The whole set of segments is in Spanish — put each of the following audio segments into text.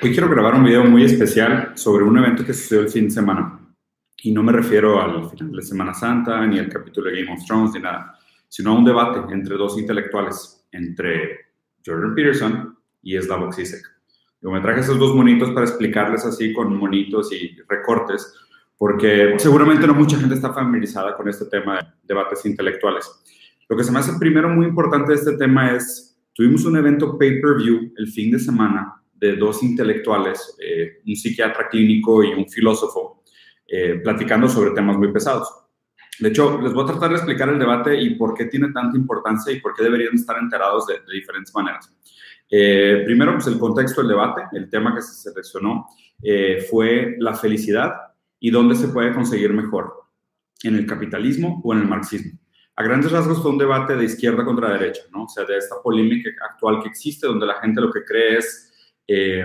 Hoy quiero grabar un video muy especial sobre un evento que sucedió el fin de semana. Y no me refiero al final de Semana Santa, ni al capítulo de Game of Thrones, ni nada, sino a un debate entre dos intelectuales, entre Jordan Peterson y Slavoj Zizek. Yo me traje esos dos monitos para explicarles así con monitos y recortes, porque seguramente no mucha gente está familiarizada con este tema de debates intelectuales. Lo que se me hace primero muy importante de este tema es, tuvimos un evento pay-per-view el fin de semana de dos intelectuales, eh, un psiquiatra clínico y un filósofo, eh, platicando sobre temas muy pesados. De hecho, les voy a tratar de explicar el debate y por qué tiene tanta importancia y por qué deberían estar enterados de, diferentes maneras. Eh, primero, pues el contexto del debate, el tema que se seleccionó fue la felicidad y dónde se puede conseguir mejor, en el capitalismo o en el marxismo. A grandes rasgos fue un debate de izquierda contra derecha, ¿no? O sea, de esta polémica actual que existe, donde la gente lo que cree es eh,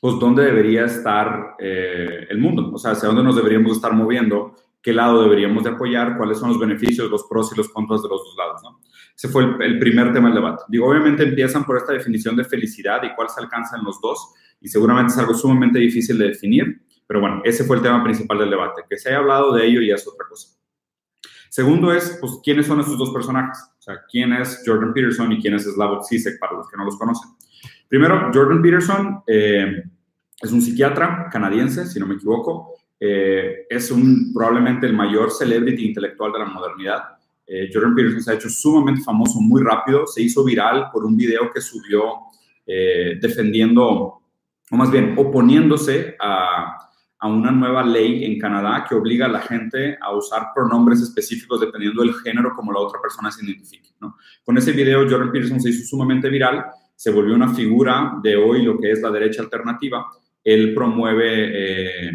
pues dónde debería estar eh, el mundo, o sea, hacia dónde nos deberíamos estar moviendo, qué lado deberíamos de apoyar, cuáles son los beneficios, los pros y los contras de los dos lados. ¿no? Ese fue el, primer tema del debate. Digo, obviamente empiezan por esta definición de felicidad y cuál se alcanza en los dos, y seguramente es algo sumamente difícil de definir, pero bueno, ese fue el tema principal del debate. Que se haya hablado de ello y es otra cosa. Segundo es, pues, ¿quiénes son esos dos personajes? O sea, ¿quién es Jordan Peterson y quién es Slavoj Zizek, para los que no los conocen? Primero, Jordan Peterson eh, es un psiquiatra canadiense, si no me equivoco. Eh, es un, probablemente el mayor celebrity intelectual de la modernidad. Eh, Jordan Peterson se ha hecho sumamente famoso muy rápido. Se hizo viral por un video que subió defendiendo, o más bien oponiéndose a, a una nueva ley en Canadá que obliga a la gente a usar pronombres específicos dependiendo del género como la otra persona se identifique. ¿no? Con ese video, Jordan Peterson se hizo sumamente viral se volvió una figura de hoy lo que es la derecha alternativa. Él promueve eh,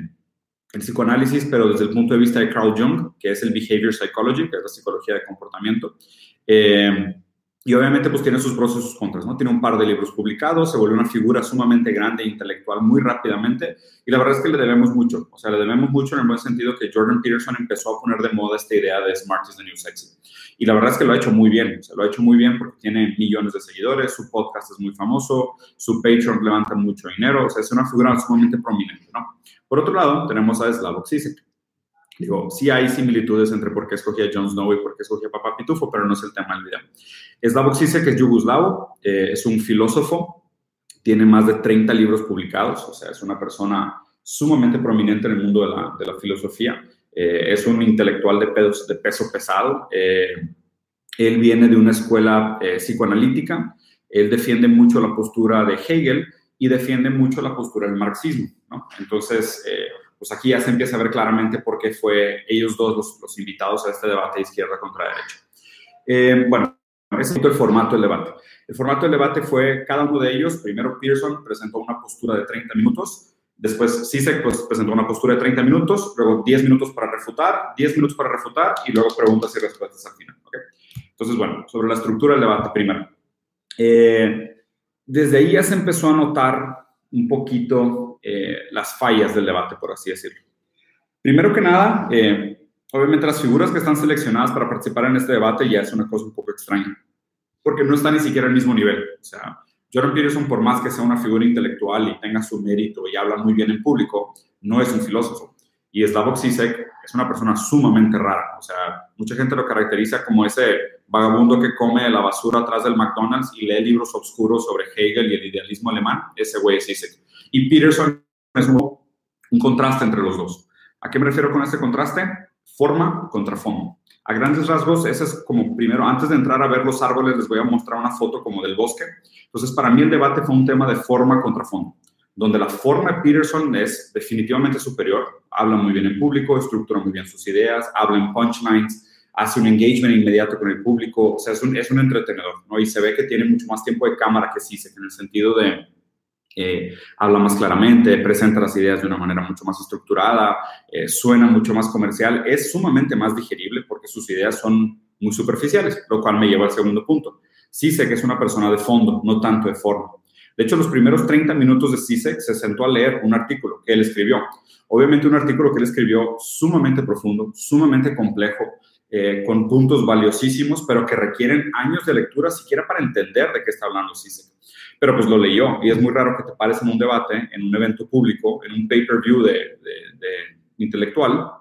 el psicoanálisis, pero desde el punto de vista de Carl Jung, que es el behavior psychology, que es la psicología de comportamiento. Eh, y obviamente pues tiene sus pros y sus contras, ¿no? Tiene un par de libros publicados, se volvió una figura sumamente grande e intelectual muy rápidamente y la verdad es que le debemos mucho, o sea, le debemos mucho en el buen sentido que Jordan Peterson empezó a poner de moda esta idea de Smart is the New Sexy. Y la verdad es que lo ha hecho muy bien, o sea, lo ha hecho muy bien porque tiene millones de seguidores, su podcast es muy famoso, su Patreon levanta mucho dinero, o sea, es una figura sumamente prominente, ¿no? Por otro lado, tenemos a Slavoj Zizek, Digo, sí hay similitudes entre por qué escogí a Jon Snow y por qué escogí a Papá Pitufo, pero no es el tema del video. Slavoj Zizek es yugoslavo, eh, es un filósofo, tiene más de 30 libros publicados, o sea, es una persona sumamente prominente en el mundo de la, de la filosofía. Eh, es un intelectual de, pedos, de peso pesado. Eh, él viene de una escuela psicoanalítica. Él defiende mucho la postura de Hegel y defiende mucho la postura del marxismo. ¿no? Entonces, pues aquí ya se empieza a ver claramente por qué fue ellos dos los, invitados a este debate de izquierda contra derecha. Eh, bueno, ese es el formato del debate. El formato del debate fue cada uno de ellos. Primero Pearson presentó una postura de 30 minutos. Después Sisek pues, presentó una postura de 30 minutos. Luego 10 minutos para refutar, 10 minutos para refutar y luego preguntas y respuestas al final. Entonces, bueno, sobre la estructura del debate primero. Eh, desde ahí ya se empezó a notar un poquito eh, las fallas del debate, por así decirlo. Primero que nada, eh, obviamente las figuras que están seleccionadas para participar en este debate ya es una cosa un poco extraña, porque no están ni siquiera al mismo nivel. O sea, Jordan Peterson, por más que sea una figura intelectual y tenga su mérito y habla muy bien en público, no es un filósofo. Y Slavoj Zizek es una persona sumamente rara. O sea, mucha gente lo caracteriza como ese vagabundo que come la basura atrás del McDonald's y lee libros oscuros sobre Hegel y el idealismo alemán. Ese güey es Zizek. Y Peterson es un, contraste entre los dos. ¿A qué me refiero con este contraste? Forma contra fondo. A grandes rasgos, ese es como primero, antes de entrar a ver los árboles, les voy a mostrar una foto como del bosque. Entonces, para mí el debate fue un tema de forma contra fondo donde la forma de Peterson es definitivamente superior. Habla muy bien en público, estructura muy bien sus ideas, habla en punchlines, hace un engagement inmediato con el público, o sea, es un, es un entretenedor, ¿no? Y se ve que tiene mucho más tiempo de cámara que sí, en el sentido de habla más claramente, presenta las ideas de una manera mucho más estructurada, eh, suena mucho más comercial, es sumamente más digerible porque sus ideas son muy superficiales, lo cual me lleva al segundo punto. Que es una persona de fondo, no tanto de forma. De hecho, los primeros 30 minutos de CISEC se sentó a leer un artículo que él escribió. Obviamente un artículo que él escribió sumamente profundo, sumamente complejo, eh, con puntos valiosísimos, pero que requieren años de lectura siquiera para entender de qué está hablando Sisek. Pero pues lo leyó y es muy raro que te pares en un debate, en un evento público, en un pay-per-view de, intelectual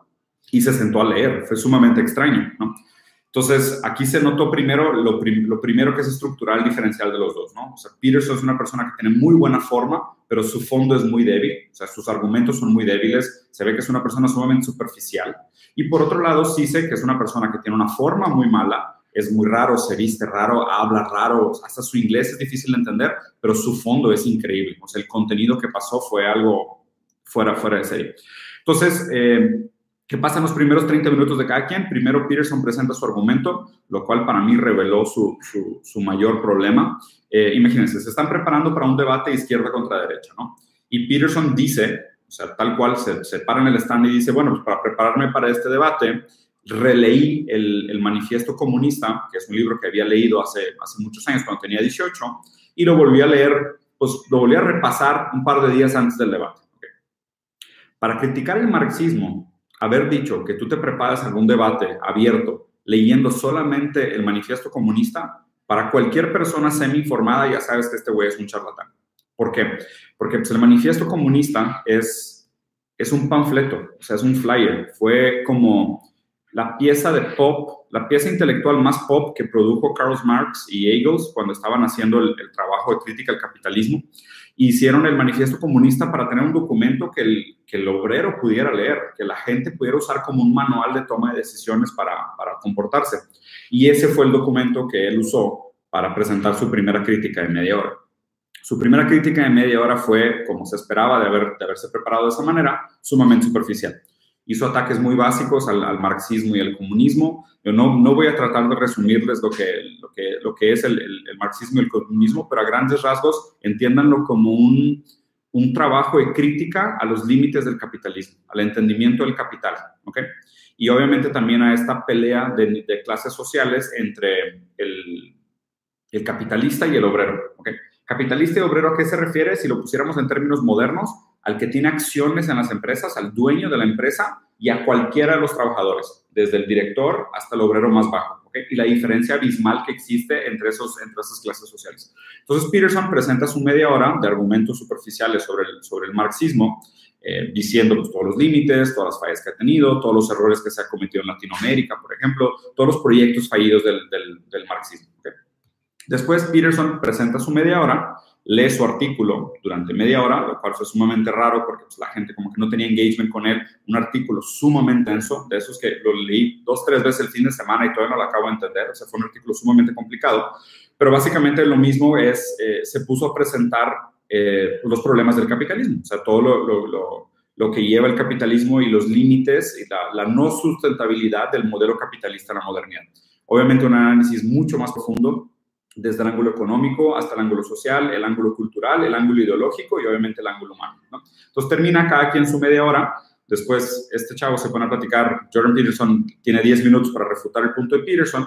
y se sentó a leer. Fue sumamente extraño. Entonces, aquí se notó primero lo, primero que es estructural diferencial de los dos, ¿no? O sea, Peterson es una persona que tiene muy buena forma, pero su fondo es muy débil, o sea, sus argumentos son muy débiles, se ve que es una persona sumamente superficial. Y por otro lado, sé que es una persona que tiene una forma muy mala, es muy raro, se viste raro, habla raro, hasta su inglés es difícil de entender, pero su fondo es increíble. O sea, el contenido que pasó fue algo fuera, fuera de serie. Entonces, eh, ¿Qué pasa en los primeros 30 minutos de cada quien? Primero Peterson presenta su argumento, lo cual para mí reveló su, su, mayor problema. Eh, imagínense, se están preparando para un debate izquierda contra derecha, ¿no? Y Peterson dice, o sea, tal cual, se, se para en el stand y dice, bueno, pues para prepararme para este debate, releí el, el, Manifiesto Comunista, que es un libro que había leído hace, hace muchos años, cuando tenía 18, y lo volví a leer, pues lo volví a repasar un par de días antes del debate. Para criticar el marxismo, haber dicho que tú te preparas algún debate abierto leyendo solamente el manifiesto comunista, para cualquier persona semi-informada ya sabes que este güey es un charlatán. ¿Por qué? Porque pues, el manifiesto comunista es, es un panfleto, o sea, es un flyer. Fue como la pieza de pop, la pieza intelectual más pop que produjo Karl Marx y Engels cuando estaban haciendo el, el trabajo de crítica al capitalismo hicieron el manifiesto comunista para tener un documento que el, que el obrero pudiera leer, que la gente pudiera usar como un manual de toma de decisiones para, para comportarse. Y ese fue el documento que él usó para presentar su primera crítica de media hora. Su primera crítica de media hora fue, como se esperaba de, haber, de haberse preparado de esa manera, sumamente superficial hizo ataques muy básicos al, marxismo y al comunismo. Yo no, no, voy a tratar de resumirles lo que, lo que, lo que es el, el, marxismo y el comunismo, pero a grandes rasgos entiéndanlo como un, un trabajo de crítica a los límites del capitalismo, al entendimiento del capital. ¿okay? Y obviamente también a esta pelea de, de clases sociales entre el, el, capitalista y el obrero. ¿okay? Capitalista y obrero, ¿a qué se refiere? Si lo pusiéramos en términos modernos, al que tiene acciones en las empresas, al dueño de la empresa y a cualquiera de los trabajadores, desde el director hasta el obrero más bajo. Y la diferencia abismal que existe entre, esos, entre esas clases sociales. Entonces, Peterson presenta su media hora de argumentos superficiales sobre el, sobre el marxismo, eh, diciendo pues, todos los límites, todas las fallas que ha tenido, todos los errores que se ha cometido en Latinoamérica, por ejemplo, todos los proyectos fallidos del, del, marxismo. Después, Peterson presenta su media hora lee su artículo durante media hora, lo cual fue sumamente raro porque pues, la gente como que no tenía engagement con él, un artículo sumamente denso, de esos que lo leí dos, tres veces el fin de semana y todavía no lo acabo de entender, o sea, fue un artículo sumamente complicado, pero básicamente lo mismo es, eh, se puso a presentar eh, los problemas del capitalismo, o sea, todo lo, lo, que lleva el capitalismo y los límites y la, la no sustentabilidad del modelo capitalista en la modernidad. Obviamente un análisis mucho más profundo desde el ángulo económico hasta el ángulo social, el ángulo cultural, el ángulo ideológico y obviamente el ángulo humano. Entonces termina cada quien su media hora. Después este chavo se pone a platicar. Jordan Peterson tiene 10 minutos para refutar el punto de Peterson.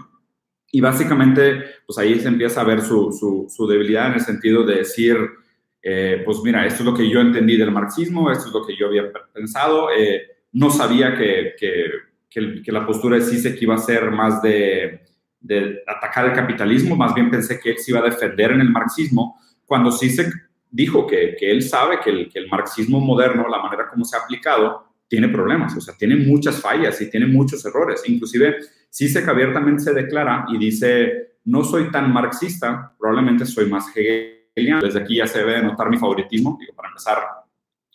Y básicamente, pues ahí se empieza a ver su, su, debilidad en el sentido de decir, eh, pues mira, esto es lo que yo entendí del marxismo, esto es lo que yo había pensado. Eh, no sabía que, que, que, la postura de CISEC iba a ser más de de atacar el capitalismo, más bien pensé que él se iba a defender en el marxismo, cuando se dijo que, que él sabe que el, que el, marxismo moderno, la manera como se ha aplicado, tiene problemas, o sea, tiene muchas fallas y tiene muchos errores. Inclusive, Sisek abiertamente se declara y dice, no soy tan marxista, probablemente soy más hegeliano. Desde aquí ya se debe notar mi favoritismo, digo, para empezar,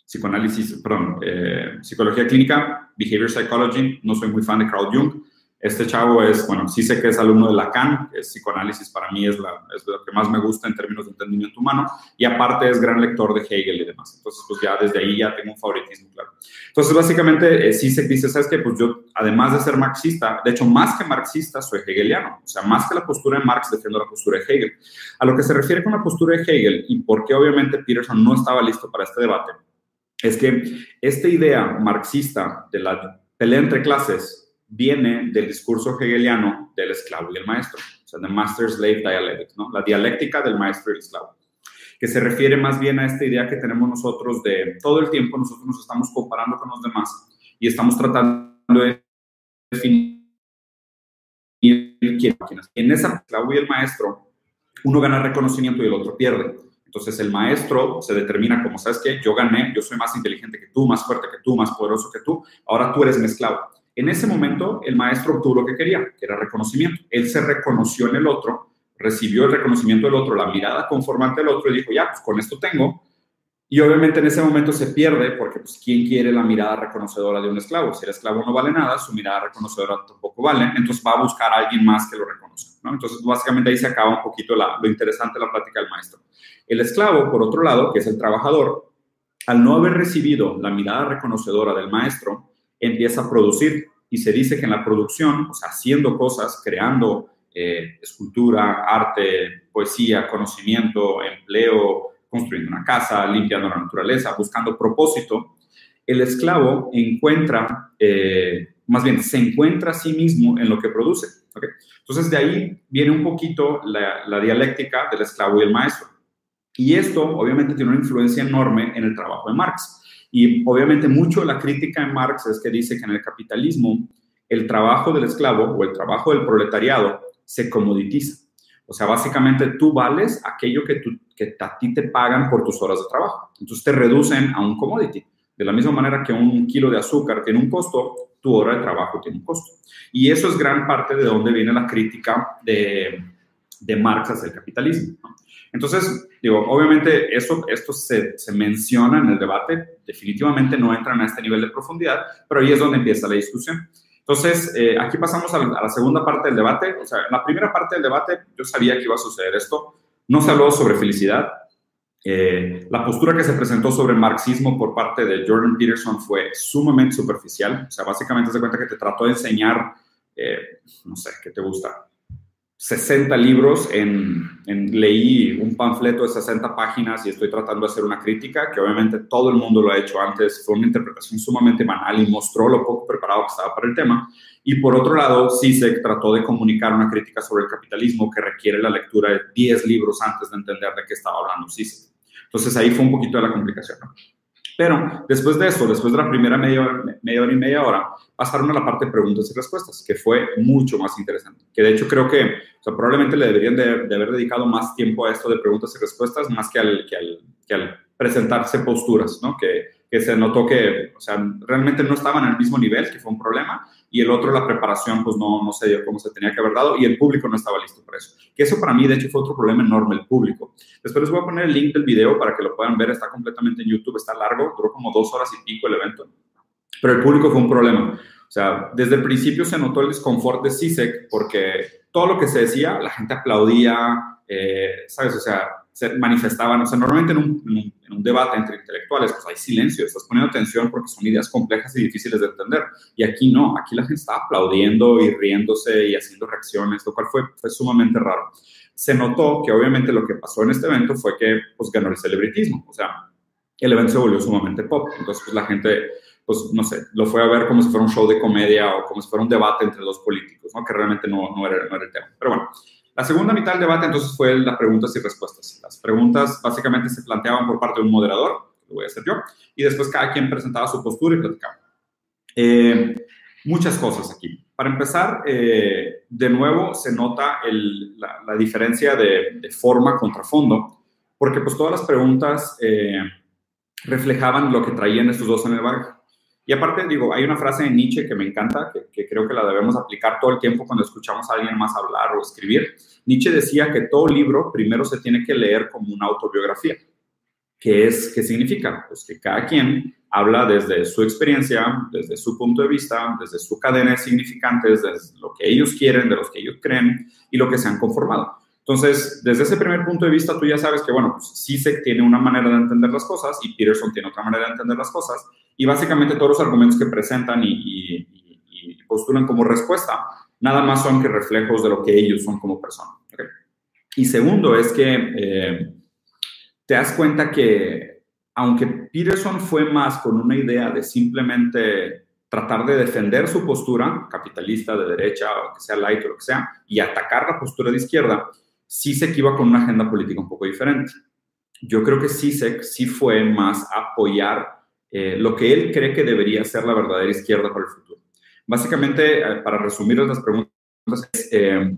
psicoanálisis, perdón, eh, psicología clínica, behavior psychology, no soy muy fan de Carl Jung, este chavo es, bueno, sí sé que es alumno de Lacan, es psicoanálisis para mí es, la, es lo que más me gusta en términos de entendimiento humano, y aparte es gran lector de Hegel y demás. Entonces, pues ya desde ahí ya tengo un favoritismo, claro. Entonces, básicamente, eh, sí se dice, ¿sabes qué? Pues yo, además de ser marxista, de hecho, más que marxista, soy hegeliano. O sea, más que la postura de Marx, defiendo la postura de Hegel. A lo que se refiere con la postura de Hegel y por qué obviamente Peterson no estaba listo para este debate, es que esta idea marxista de la pelea entre clases viene del discurso hegeliano del esclavo y el maestro, o sea, the master-slave dialectics, ¿no? La dialéctica del maestro y el esclavo, que se refiere más bien a esta idea que tenemos nosotros de todo el tiempo nosotros nos estamos comparando con los demás y estamos tratando de definir En esa esclavo y el maestro, uno gana reconocimiento y el otro pierde. Entonces el maestro se determina como, ¿sabes qué? Yo gané, yo soy más inteligente que tú, más fuerte que tú, más poderoso que tú, ahora tú eres mi esclavo. En ese momento el maestro obtuvo lo que quería, que era reconocimiento. Él se reconoció en el otro, recibió el reconocimiento del otro, la mirada conformante del otro y dijo, ya, pues con esto tengo, y obviamente en ese momento se pierde porque, pues, ¿quién quiere la mirada reconocedora de un esclavo? Si el esclavo no vale nada, su mirada reconocedora tampoco vale, entonces va a buscar a alguien más que lo reconozca, ¿no? Entonces, básicamente ahí se acaba un poquito lo interesante de la plática del maestro. El esclavo, por otro lado, que es el trabajador, al no haber recibido la mirada reconocedora del maestro, empieza a producir y se dice que en la producción, o sea, haciendo cosas, creando eh, escultura, arte, poesía, conocimiento, empleo, construyendo una casa, limpiando la naturaleza, buscando propósito, el esclavo encuentra, eh, más bien, se encuentra a sí mismo en lo que produce. Entonces, de ahí viene un poquito la, la dialéctica del esclavo y el maestro. Y esto, obviamente, tiene una influencia enorme en el trabajo de Marx. Y obviamente mucho de la crítica en Marx es que dice que en el capitalismo el trabajo del esclavo o el trabajo del proletariado se comoditiza. O sea, básicamente tú vales aquello que, tú, que a ti te pagan por tus horas de trabajo. Entonces te reducen a un commodity. De la misma manera que un kilo de azúcar tiene un costo, tu hora de trabajo tiene un costo. Y eso es gran parte de donde viene la crítica de, de Marx hacia el capitalismo. Entonces, digo, obviamente eso, esto se, se, menciona en el debate, definitivamente no entran a este nivel de profundidad, pero ahí es donde empieza la discusión. Entonces, eh, aquí pasamos a la, segunda parte del debate. O sea, en la primera parte del debate yo sabía que iba a suceder esto. No se habló sobre felicidad. Eh, la postura que se presentó sobre marxismo por parte de Jordan Peterson fue sumamente superficial. O sea, básicamente se cuenta que te trató de enseñar, eh, no sé, ¿qué te gusta? 60 libros, en, leí un panfleto de 60 páginas y estoy tratando de hacer una crítica, que obviamente todo el mundo lo ha hecho antes, fue una interpretación sumamente banal y mostró lo poco preparado que estaba para el tema. Y por otro lado, se trató de comunicar una crítica sobre el capitalismo que requiere la lectura de 10 libros antes de entender de qué estaba hablando Sisek. Entonces ahí fue un poquito de la complicación. Pero después de eso, después de la primera media media hora y media hora, pasaron a la parte de preguntas y respuestas, que fue mucho más interesante. Que de hecho creo que o sea, probablemente le deberían de, haber dedicado más tiempo a esto de preguntas y respuestas, más que al, que al, que al presentarse posturas, ¿no? Que, que se notó que, o sea, realmente no estaban al mismo nivel, que fue un problema, y el otro, la preparación, pues no, no se dio como se tenía que haber dado, y el público no estaba listo para eso. Que eso para mí, de hecho, fue otro problema enorme, el público. Después les voy a poner el link del video para que lo puedan ver, está completamente en YouTube, está largo, duró como dos horas y pico el evento, pero el público fue un problema. O sea, desde el principio se notó el desconfort de CISEC porque todo lo que se decía, la gente aplaudía, eh, ¿sabes? O sea, se manifestaban, o sea, normalmente en un, en un, debate entre intelectuales, pues hay silencio, estás poniendo atención porque son ideas complejas y difíciles de entender. Y aquí no, aquí la gente estaba aplaudiendo y riéndose y haciendo reacciones, lo cual fue, fue sumamente raro. Se notó que obviamente lo que pasó en este evento fue que pues ganó el celebritismo, o sea, el evento se volvió sumamente pop, entonces pues la gente pues no sé, lo fue a ver como si fuera un show de comedia o como si fuera un debate entre dos políticos, ¿no? que realmente no, no, era, no era el tema. Pero bueno, la segunda mitad del debate entonces fue las preguntas y respuestas. Las preguntas básicamente se planteaban por parte de un moderador, lo voy a hacer yo, y después cada quien presentaba su postura y platicaba. Eh, muchas cosas aquí. Para empezar, eh, de nuevo se nota la, diferencia de, forma contra fondo, porque pues todas las preguntas eh, reflejaban lo que traían estos dos en el bar. Y aparte, digo, hay una frase de Nietzsche que me encanta, que, creo que la debemos aplicar todo el tiempo cuando escuchamos a alguien más hablar o escribir. Nietzsche decía que todo libro primero se tiene que leer como una autobiografía. ¿Qué es? ¿Qué significa? Pues que cada quien habla desde su experiencia, desde su punto de vista, desde su cadena de significantes, desde lo que ellos quieren, de los que ellos creen y lo que se han conformado. Entonces, desde ese primer punto de vista, tú ya sabes que, bueno, pues Sisek tiene una manera de entender las cosas y Peterson tiene otra manera de entender las cosas y básicamente todos los argumentos que presentan y, postulan como respuesta nada más son que reflejos de lo que ellos son como personas. Y segundo es que eh, te das cuenta que aunque Peterson fue más con una idea de simplemente tratar de defender su postura capitalista de derecha o que sea light o lo que sea y atacar la postura de izquierda, sí se iba con una agenda política un poco diferente. Yo creo que Sisek sí fue más apoyar eh, lo que él cree que debería ser la verdadera izquierda para el futuro. Básicamente, eh, para resumir las preguntas eh,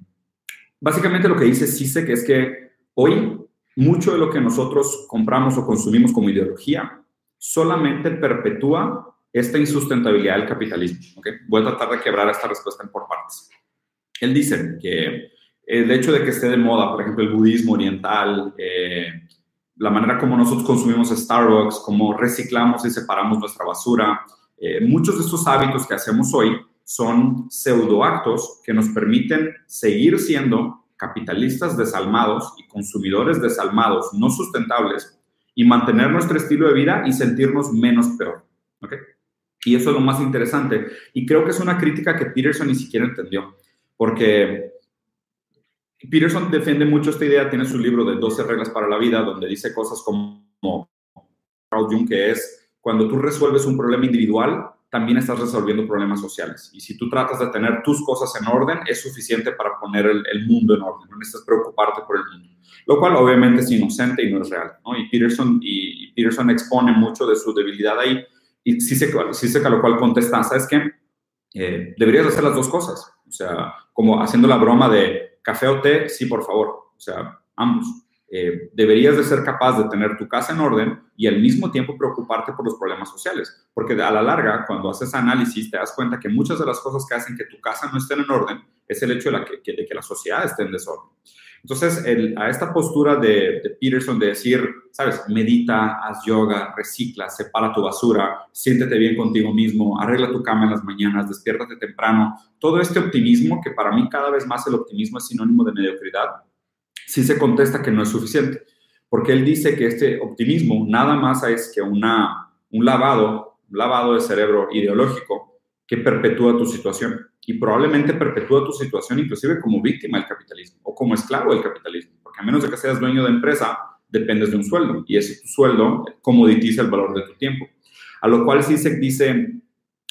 básicamente lo que dice CISEC es que hoy mucho de lo que nosotros compramos o consumimos como ideología solamente perpetúa esta insustentabilidad del capitalismo. ¿okay? Voy a tratar de quebrar esta respuesta por partes. Él dice que el hecho de que esté de moda, por ejemplo, el budismo oriental, eh, la manera como nosotros consumimos Starbucks, cómo reciclamos y separamos nuestra basura, eh, muchos de estos hábitos que hacemos hoy son pseudoactos que nos permiten seguir siendo capitalistas desalmados y consumidores desalmados, no sustentables, y mantener nuestro estilo de vida y sentirnos menos peor. ¿okay? Y eso es lo más interesante. Y creo que es una crítica que Peterson ni siquiera entendió, porque Peterson defiende mucho esta idea, tiene su libro de 12 reglas para la vida, donde dice cosas como Carl Jung, que es cuando tú resuelves un problema individual, también estás resolviendo problemas sociales. Y si tú tratas de tener tus cosas en orden, es suficiente para poner el, mundo en orden. No necesitas preocuparte por el mundo. Lo cual obviamente es inocente y no es real. Y, Peterson, y, Peterson expone mucho de su debilidad ahí. Y sí sé, sí que a lo cual contesta, ¿sabes qué? Eh, deberías hacer las dos cosas. O sea, como haciendo la broma de café o té, sí, por favor. O sea, ambos. Eh, deberías de ser capaz de tener tu casa en orden y al mismo tiempo preocuparte por los problemas sociales, porque a la larga, cuando haces análisis, te das cuenta que muchas de las cosas que hacen que tu casa no esté en orden es el hecho de, la que, de que la sociedad esté en desorden. Entonces, a esta postura de, Peterson de decir, sabes, medita, haz yoga, recicla, separa tu basura, siéntete bien contigo mismo, arregla tu cama en las mañanas, despiértate temprano, todo este optimismo, que para mí cada vez más el optimismo es sinónimo de mediocridad, sí se contesta que no es suficiente, porque él dice que este optimismo nada más es que una, un lavado, un lavado de cerebro ideológico que perpetúa tu situación y probablemente perpetúa tu situación inclusive como víctima del capitalismo o como esclavo del capitalismo, porque a menos de que seas dueño de empresa, dependes de un sueldo y ese sueldo comoditiza el valor de tu tiempo. A lo cual se dice,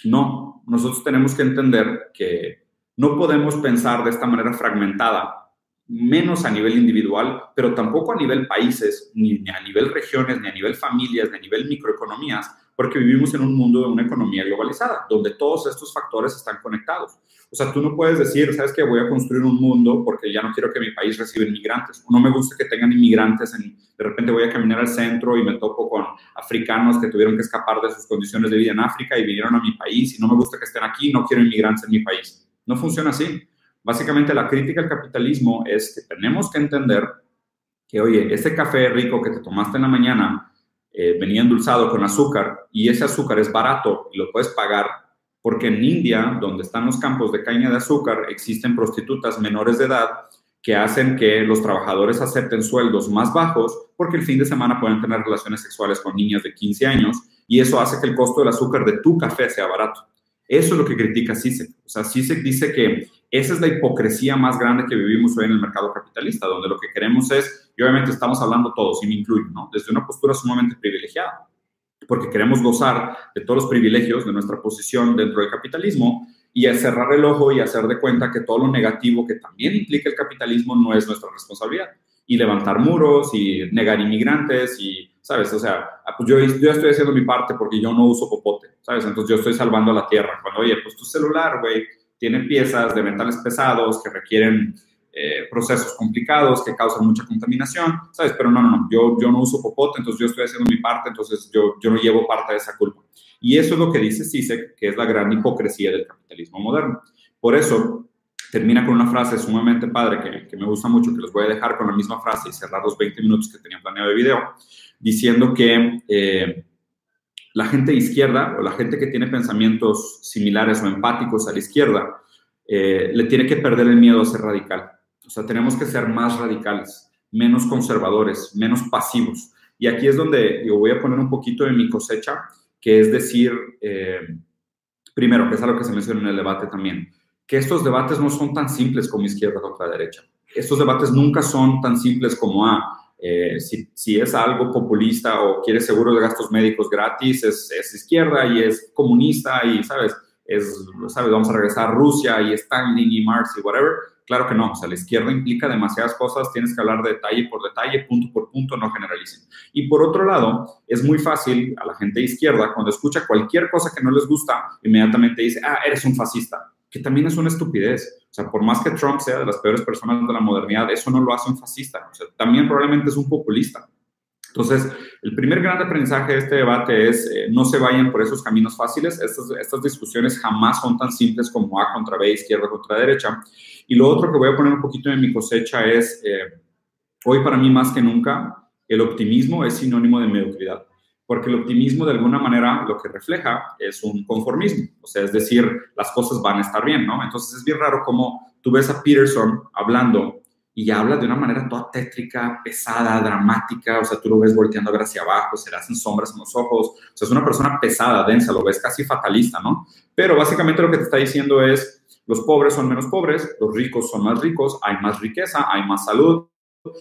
no, nosotros tenemos que entender que no podemos pensar de esta manera fragmentada menos a nivel individual, pero tampoco a nivel países, ni, a nivel regiones, ni a nivel familias, ni a nivel microeconomías, porque vivimos en un mundo de una economía globalizada, donde todos estos factores están conectados. O sea, tú no puedes decir, sabes que voy a construir un mundo porque ya no quiero que mi país reciba inmigrantes. O no me gusta que tengan inmigrantes. En, de repente voy a caminar al centro y me topo con africanos que tuvieron que escapar de sus condiciones de vida en África y vinieron a mi país y no me gusta que estén aquí, no quiero inmigrantes en mi país. No funciona así. Básicamente la crítica al capitalismo es que tenemos que entender que, oye, ese café rico que te tomaste en la mañana eh, venía endulzado con azúcar y ese azúcar es barato y lo puedes pagar porque en India, donde están los campos de caña de azúcar, existen prostitutas menores de edad que hacen que los trabajadores acepten sueldos más bajos porque el fin de semana pueden tener relaciones sexuales con niñas de 15 años y eso hace que el costo del azúcar de tu café sea barato. Eso es lo que critica CISEC. O sea, CISEC dice que esa es la hipocresía más grande que vivimos hoy en el mercado capitalista, donde lo que queremos es, y obviamente estamos hablando todos, y me incluyo, ¿no? Desde una postura sumamente privilegiada, porque queremos gozar de todos los privilegios de nuestra posición dentro del capitalismo y cerrar el ojo y hacer de cuenta que todo lo negativo que también implica el capitalismo no es nuestra responsabilidad. Y levantar muros y negar inmigrantes y, ¿sabes? O sea, ah, pues yo, yo estoy haciendo mi parte porque yo no uso popote, ¿sabes? Entonces yo estoy salvando a la tierra. Cuando, oye, pues tu celular, güey, tiene piezas de metales pesados que requieren eh, procesos complicados que causan mucha contaminación, ¿sabes? Pero no, no, no, yo, yo no uso popote, entonces yo estoy haciendo mi parte, entonces yo, yo no llevo parte de esa culpa. Y eso es lo que dice Sisek, que es la gran hipocresía del capitalismo moderno. Por eso, termina con una frase sumamente padre que, que, me gusta mucho, que les voy a dejar con la misma frase y cerrar los 20 minutos que tenía planeado de video, diciendo que eh, la gente de izquierda o la gente que tiene pensamientos similares o empáticos a la izquierda, eh, le tiene que perder el miedo a ser radical. O sea, tenemos que ser más radicales, menos conservadores, menos pasivos. Y aquí es donde yo voy a poner un poquito de mi cosecha, que es decir, eh, primero, que es algo que se menciona en el debate también, que estos debates no son tan simples como izquierda contra derecha. Estos debates nunca son tan simples como, ah, eh, si, es algo populista o quiere seguro de gastos médicos gratis, es, izquierda y es comunista y, ¿sabes? Es, ¿sabes? Vamos a regresar a Rusia y Stalin y Marx y whatever. Claro que no, o sea, la izquierda implica demasiadas cosas, tienes que hablar de detalle por detalle, punto por punto, no generalicen. Y por otro lado, es muy fácil a la gente de izquierda, cuando escucha cualquier cosa que no les gusta, inmediatamente dice, ah, eres un fascista. Que también es una estupidez. O sea, por más que Trump sea de las peores personas de la modernidad, eso no lo hace un fascista. O sea, también probablemente es un populista. Entonces, el primer gran aprendizaje de este debate es eh, no se vayan por esos caminos fáciles. Estas, discusiones jamás son tan simples como A contra B, izquierda contra derecha. Y lo otro que voy a poner un poquito en mi cosecha es, eh, hoy para mí más que nunca, el optimismo es sinónimo de mediocridad porque el optimismo de alguna manera lo que refleja es un conformismo, o sea, es decir, las cosas van a estar bien, ¿no? Entonces es bien raro como tú ves a Peterson hablando y habla de una manera toda tétrica, pesada, dramática, o sea, tú lo ves volteando hacia abajo, se le hacen sombras en los ojos, o sea, es una persona pesada, densa, lo ves casi fatalista, ¿no? Pero básicamente lo que te está diciendo es, los pobres son menos pobres, los ricos son más ricos, hay más riqueza, hay más salud.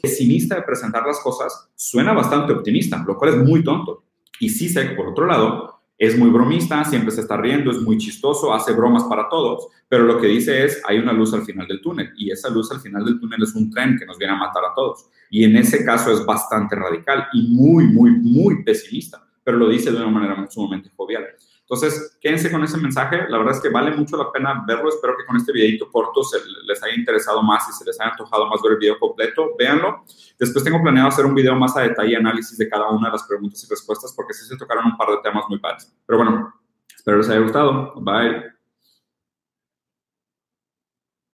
Pesimista de presentar las cosas suena bastante optimista, lo cual es muy tonto. Y Sisek, por otro lado, es muy bromista, siempre se está riendo, es muy chistoso, hace bromas para todos, pero lo que dice es, hay una luz al final del túnel y esa luz al final del túnel es un tren que nos viene a matar a todos. Y en ese caso es bastante radical y muy, muy, muy pesimista, pero lo dice de una manera sumamente jovial. Entonces, quédense con ese mensaje. La verdad es que vale mucho la pena verlo. Espero que con este videito corto se les haya interesado más y se les haya antojado más ver el video completo. Véanlo. Después tengo planeado hacer un video más a detalle, análisis de cada una de las preguntas y respuestas, porque sí se tocaron un par de temas muy padres. Pero bueno, espero les haya gustado. Bye.